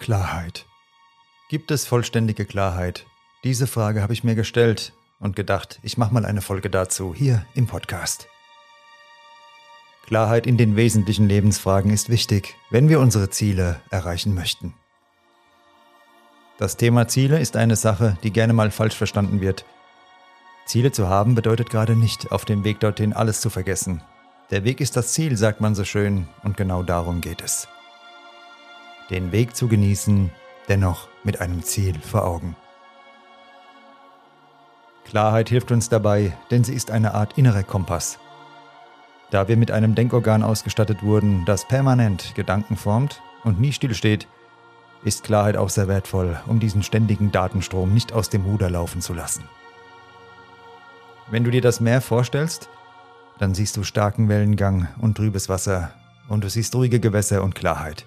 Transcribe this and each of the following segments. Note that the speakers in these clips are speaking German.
Klarheit. Gibt es vollständige Klarheit? Diese Frage habe ich mir gestellt und gedacht, ich mache mal eine Folge dazu hier im Podcast. Klarheit in den wesentlichen Lebensfragen ist wichtig, wenn wir unsere Ziele erreichen möchten. Das Thema Ziele ist eine Sache, die gerne mal falsch verstanden wird. Ziele zu haben bedeutet gerade nicht, auf dem Weg dorthin alles zu vergessen. Der Weg ist das Ziel, sagt man so schön, und genau darum geht es den Weg zu genießen, dennoch mit einem Ziel vor Augen. Klarheit hilft uns dabei, denn sie ist eine Art innerer Kompass. Da wir mit einem Denkorgan ausgestattet wurden, das permanent Gedanken formt und nie stillsteht, ist Klarheit auch sehr wertvoll, um diesen ständigen Datenstrom nicht aus dem Ruder laufen zu lassen. Wenn du dir das Meer vorstellst, dann siehst du starken Wellengang und trübes Wasser und du siehst ruhige Gewässer und Klarheit.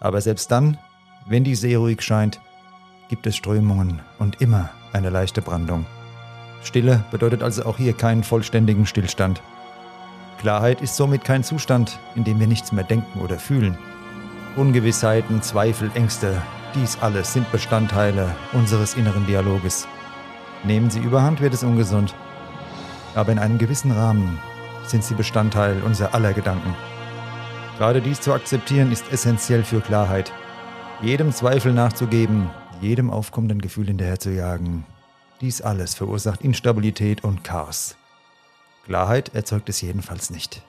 Aber selbst dann, wenn die See ruhig scheint, gibt es Strömungen und immer eine leichte Brandung. Stille bedeutet also auch hier keinen vollständigen Stillstand. Klarheit ist somit kein Zustand, in dem wir nichts mehr denken oder fühlen. Ungewissheiten, Zweifel, Ängste, dies alles sind Bestandteile unseres inneren Dialoges. Nehmen sie überhand, wird es ungesund. Aber in einem gewissen Rahmen sind sie Bestandteil unserer aller Gedanken. Gerade dies zu akzeptieren ist essentiell für Klarheit. Jedem Zweifel nachzugeben, jedem aufkommenden Gefühl hinterherzujagen. Dies alles verursacht Instabilität und Chaos. Klarheit erzeugt es jedenfalls nicht.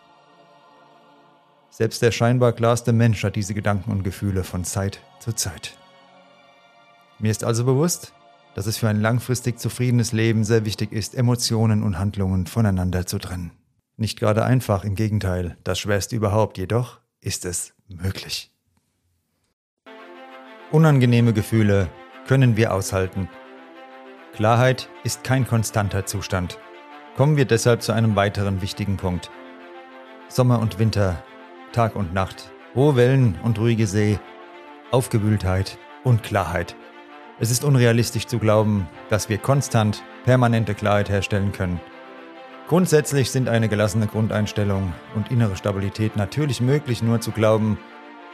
Selbst der scheinbar klarste Mensch hat diese Gedanken und Gefühle von Zeit zu Zeit. Mir ist also bewusst, dass es für ein langfristig zufriedenes Leben sehr wichtig ist, Emotionen und Handlungen voneinander zu trennen. Nicht gerade einfach, im Gegenteil, das schwerste überhaupt, jedoch ist es möglich. Unangenehme Gefühle können wir aushalten. Klarheit ist kein konstanter Zustand. Kommen wir deshalb zu einem weiteren wichtigen Punkt. Sommer und Winter, Tag und Nacht, hohe Wellen und ruhige See, Aufgewühltheit und Klarheit. Es ist unrealistisch zu glauben, dass wir konstant permanente Klarheit herstellen können. Grundsätzlich sind eine gelassene Grundeinstellung und innere Stabilität natürlich möglich, nur zu glauben,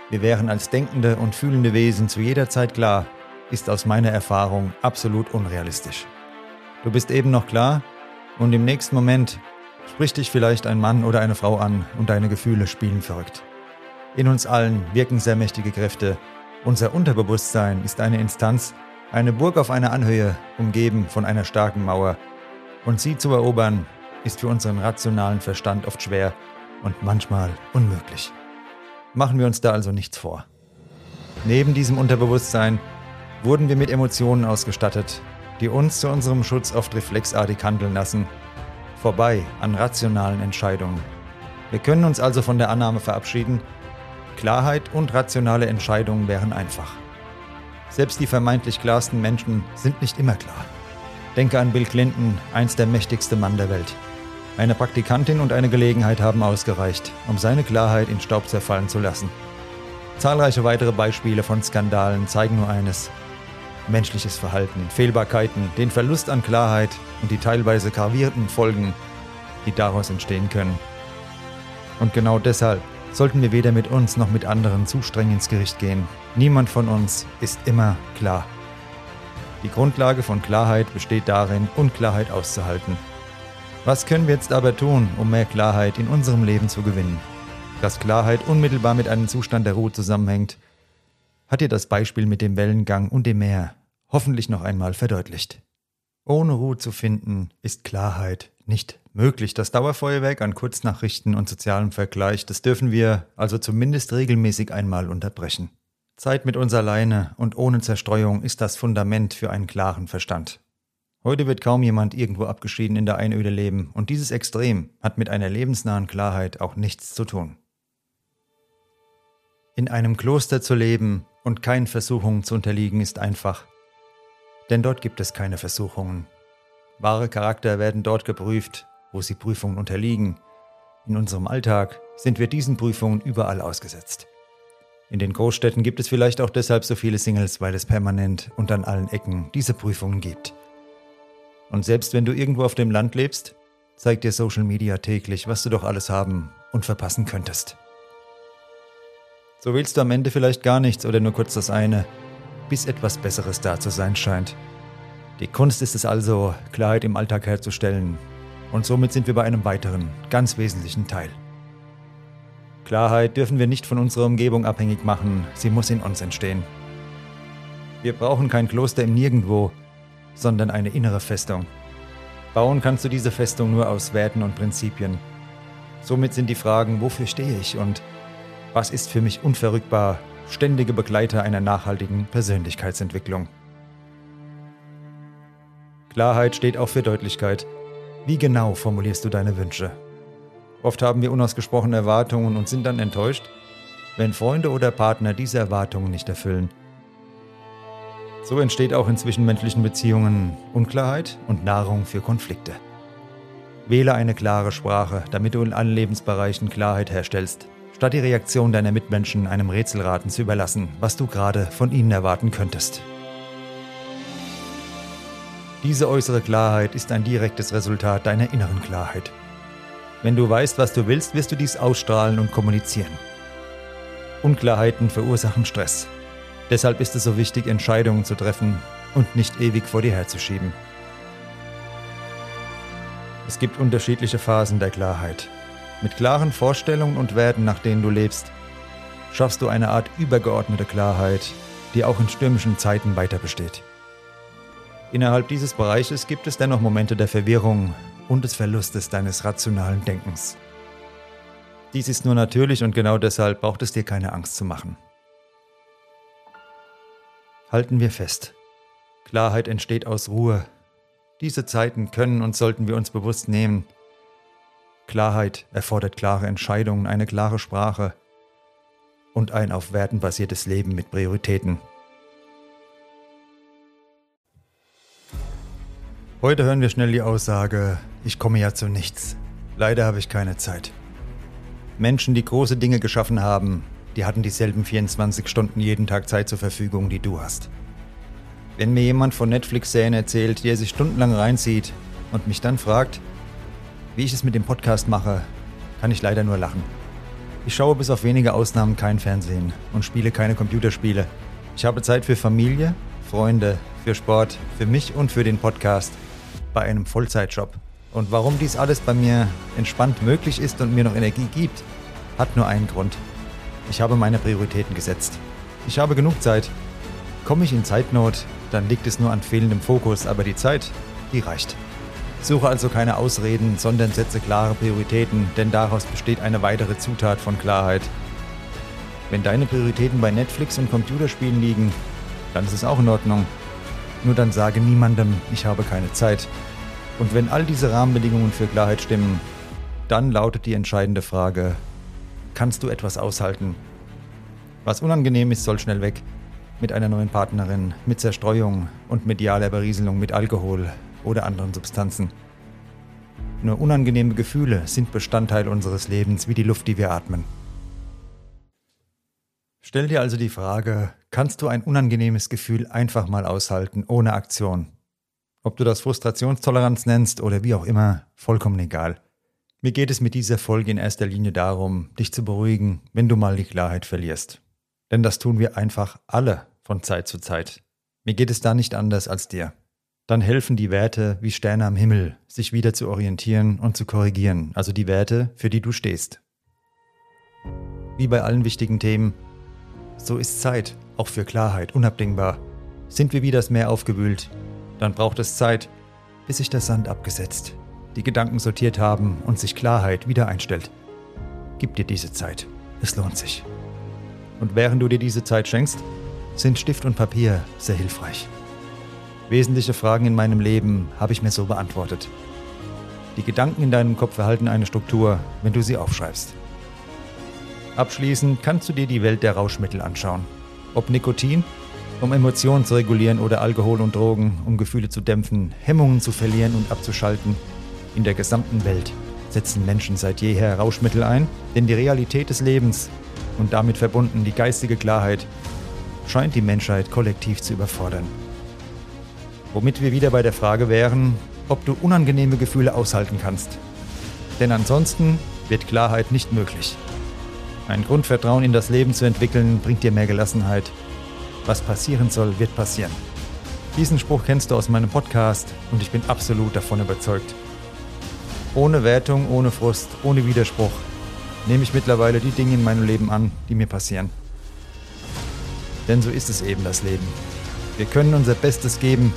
wir wären als denkende und fühlende Wesen zu jeder Zeit klar, ist aus meiner Erfahrung absolut unrealistisch. Du bist eben noch klar und im nächsten Moment spricht dich vielleicht ein Mann oder eine Frau an und deine Gefühle spielen verrückt. In uns allen wirken sehr mächtige Kräfte. Unser Unterbewusstsein ist eine Instanz, eine Burg auf einer Anhöhe, umgeben von einer starken Mauer. Und sie zu erobern, ist für unseren rationalen Verstand oft schwer und manchmal unmöglich. Machen wir uns da also nichts vor. Neben diesem Unterbewusstsein wurden wir mit Emotionen ausgestattet, die uns zu unserem Schutz oft reflexartig handeln lassen, vorbei an rationalen Entscheidungen. Wir können uns also von der Annahme verabschieden, Klarheit und rationale Entscheidungen wären einfach. Selbst die vermeintlich klarsten Menschen sind nicht immer klar. Denke an Bill Clinton, einst der mächtigste Mann der Welt. Eine Praktikantin und eine Gelegenheit haben ausgereicht, um seine Klarheit in Staub zerfallen zu lassen. Zahlreiche weitere Beispiele von Skandalen zeigen nur eines. Menschliches Verhalten, Fehlbarkeiten, den Verlust an Klarheit und die teilweise gravierenden Folgen, die daraus entstehen können. Und genau deshalb sollten wir weder mit uns noch mit anderen zu streng ins Gericht gehen. Niemand von uns ist immer klar. Die Grundlage von Klarheit besteht darin, Unklarheit auszuhalten was können wir jetzt aber tun, um mehr Klarheit in unserem Leben zu gewinnen? Dass Klarheit unmittelbar mit einem Zustand der Ruhe zusammenhängt, hat dir das Beispiel mit dem Wellengang und dem Meer hoffentlich noch einmal verdeutlicht. Ohne Ruhe zu finden, ist Klarheit nicht möglich. Das Dauerfeuerwerk an Kurznachrichten und sozialem Vergleich, das dürfen wir also zumindest regelmäßig einmal unterbrechen. Zeit mit uns alleine und ohne Zerstreuung ist das Fundament für einen klaren Verstand. Heute wird kaum jemand irgendwo abgeschieden in der Einöde leben und dieses Extrem hat mit einer lebensnahen Klarheit auch nichts zu tun. In einem Kloster zu leben und keinen Versuchungen zu unterliegen ist einfach, denn dort gibt es keine Versuchungen. Wahre Charakter werden dort geprüft, wo sie Prüfungen unterliegen. In unserem Alltag sind wir diesen Prüfungen überall ausgesetzt. In den Großstädten gibt es vielleicht auch deshalb so viele Singles, weil es permanent und an allen Ecken diese Prüfungen gibt. Und selbst wenn du irgendwo auf dem Land lebst, zeigt dir Social Media täglich, was du doch alles haben und verpassen könntest. So willst du am Ende vielleicht gar nichts oder nur kurz das eine, bis etwas Besseres da zu sein scheint. Die Kunst ist es also, Klarheit im Alltag herzustellen. Und somit sind wir bei einem weiteren, ganz wesentlichen Teil. Klarheit dürfen wir nicht von unserer Umgebung abhängig machen, sie muss in uns entstehen. Wir brauchen kein Kloster im Nirgendwo, sondern eine innere Festung. Bauen kannst du diese Festung nur aus Werten und Prinzipien. Somit sind die Fragen, wofür stehe ich und was ist für mich unverrückbar, ständige Begleiter einer nachhaltigen Persönlichkeitsentwicklung. Klarheit steht auch für Deutlichkeit. Wie genau formulierst du deine Wünsche? Oft haben wir unausgesprochene Erwartungen und sind dann enttäuscht, wenn Freunde oder Partner diese Erwartungen nicht erfüllen. So entsteht auch in zwischenmenschlichen Beziehungen Unklarheit und Nahrung für Konflikte. Wähle eine klare Sprache, damit du in allen Lebensbereichen Klarheit herstellst, statt die Reaktion deiner Mitmenschen einem Rätselraten zu überlassen, was du gerade von ihnen erwarten könntest. Diese äußere Klarheit ist ein direktes Resultat deiner inneren Klarheit. Wenn du weißt, was du willst, wirst du dies ausstrahlen und kommunizieren. Unklarheiten verursachen Stress, Deshalb ist es so wichtig, Entscheidungen zu treffen und nicht ewig vor dir herzuschieben. Es gibt unterschiedliche Phasen der Klarheit. Mit klaren Vorstellungen und Werten, nach denen du lebst, schaffst du eine Art übergeordnete Klarheit, die auch in stürmischen Zeiten weiter besteht. Innerhalb dieses Bereiches gibt es dennoch Momente der Verwirrung und des Verlustes deines rationalen Denkens. Dies ist nur natürlich und genau deshalb braucht es dir keine Angst zu machen. Halten wir fest. Klarheit entsteht aus Ruhe. Diese Zeiten können und sollten wir uns bewusst nehmen. Klarheit erfordert klare Entscheidungen, eine klare Sprache und ein auf Werten basiertes Leben mit Prioritäten. Heute hören wir schnell die Aussage, ich komme ja zu nichts. Leider habe ich keine Zeit. Menschen, die große Dinge geschaffen haben, die hatten dieselben 24 Stunden jeden Tag Zeit zur Verfügung, die du hast. Wenn mir jemand von Netflix-Serien erzählt, die er sich stundenlang reinzieht und mich dann fragt, wie ich es mit dem Podcast mache, kann ich leider nur lachen. Ich schaue bis auf wenige Ausnahmen kein Fernsehen und spiele keine Computerspiele. Ich habe Zeit für Familie, Freunde, für Sport, für mich und für den Podcast bei einem Vollzeitjob. Und warum dies alles bei mir entspannt möglich ist und mir noch Energie gibt, hat nur einen Grund. Ich habe meine Prioritäten gesetzt. Ich habe genug Zeit. Komme ich in Zeitnot, dann liegt es nur an fehlendem Fokus, aber die Zeit, die reicht. Suche also keine Ausreden, sondern setze klare Prioritäten, denn daraus besteht eine weitere Zutat von Klarheit. Wenn deine Prioritäten bei Netflix und Computerspielen liegen, dann ist es auch in Ordnung. Nur dann sage niemandem, ich habe keine Zeit. Und wenn all diese Rahmenbedingungen für Klarheit stimmen, dann lautet die entscheidende Frage, kannst du etwas aushalten. Was unangenehm ist, soll schnell weg. Mit einer neuen Partnerin, mit Zerstreuung und medialer Berieselung mit Alkohol oder anderen Substanzen. Nur unangenehme Gefühle sind Bestandteil unseres Lebens wie die Luft, die wir atmen. Stell dir also die Frage, kannst du ein unangenehmes Gefühl einfach mal aushalten, ohne Aktion? Ob du das Frustrationstoleranz nennst oder wie auch immer, vollkommen egal. Mir geht es mit dieser Folge in erster Linie darum, dich zu beruhigen, wenn du mal die Klarheit verlierst. Denn das tun wir einfach alle von Zeit zu Zeit. Mir geht es da nicht anders als dir. Dann helfen die Werte wie Sterne am Himmel, sich wieder zu orientieren und zu korrigieren, also die Werte, für die du stehst. Wie bei allen wichtigen Themen, so ist Zeit, auch für Klarheit, unabdingbar. Sind wir wie das Meer aufgewühlt, dann braucht es Zeit, bis sich der Sand abgesetzt, die Gedanken sortiert haben und sich Klarheit wieder einstellt. Gib dir diese Zeit. Es lohnt sich. Und während du dir diese Zeit schenkst, sind Stift und Papier sehr hilfreich. Wesentliche Fragen in meinem Leben habe ich mir so beantwortet. Die Gedanken in deinem Kopf erhalten eine Struktur, wenn du sie aufschreibst. Abschließend kannst du dir die Welt der Rauschmittel anschauen. Ob Nikotin, um Emotionen zu regulieren, oder Alkohol und Drogen, um Gefühle zu dämpfen, Hemmungen zu verlieren und abzuschalten, in der gesamten Welt setzen Menschen seit jeher Rauschmittel ein, denn die Realität des Lebens und damit verbunden die geistige Klarheit scheint die Menschheit kollektiv zu überfordern. Womit wir wieder bei der Frage wären, ob du unangenehme Gefühle aushalten kannst. Denn ansonsten wird Klarheit nicht möglich. Ein Grundvertrauen in das Leben zu entwickeln, bringt dir mehr Gelassenheit. Was passieren soll, wird passieren. Diesen Spruch kennst du aus meinem Podcast und ich bin absolut davon überzeugt. Ohne Wertung, ohne Frust, ohne Widerspruch nehme ich mittlerweile die Dinge in meinem Leben an, die mir passieren. Denn so ist es eben das Leben. Wir können unser Bestes geben,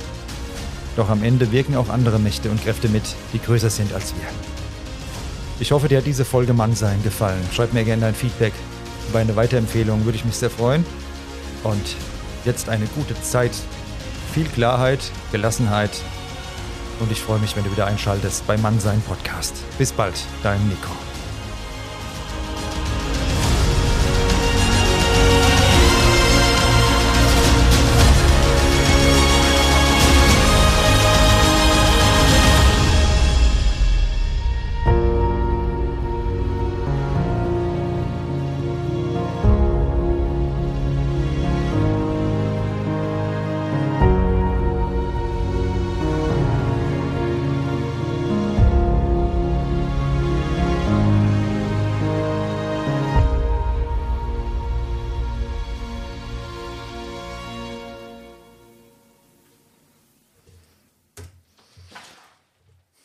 doch am Ende wirken auch andere Mächte und Kräfte mit, die größer sind als wir. Ich hoffe, dir hat diese Folge Mannsein gefallen. Schreib mir gerne dein Feedback. Über eine Weiterempfehlung würde ich mich sehr freuen. Und jetzt eine gute Zeit, viel Klarheit, Gelassenheit. Und ich freue mich, wenn du wieder einschaltest beim Mannsein Podcast. Bis bald, dein Nico.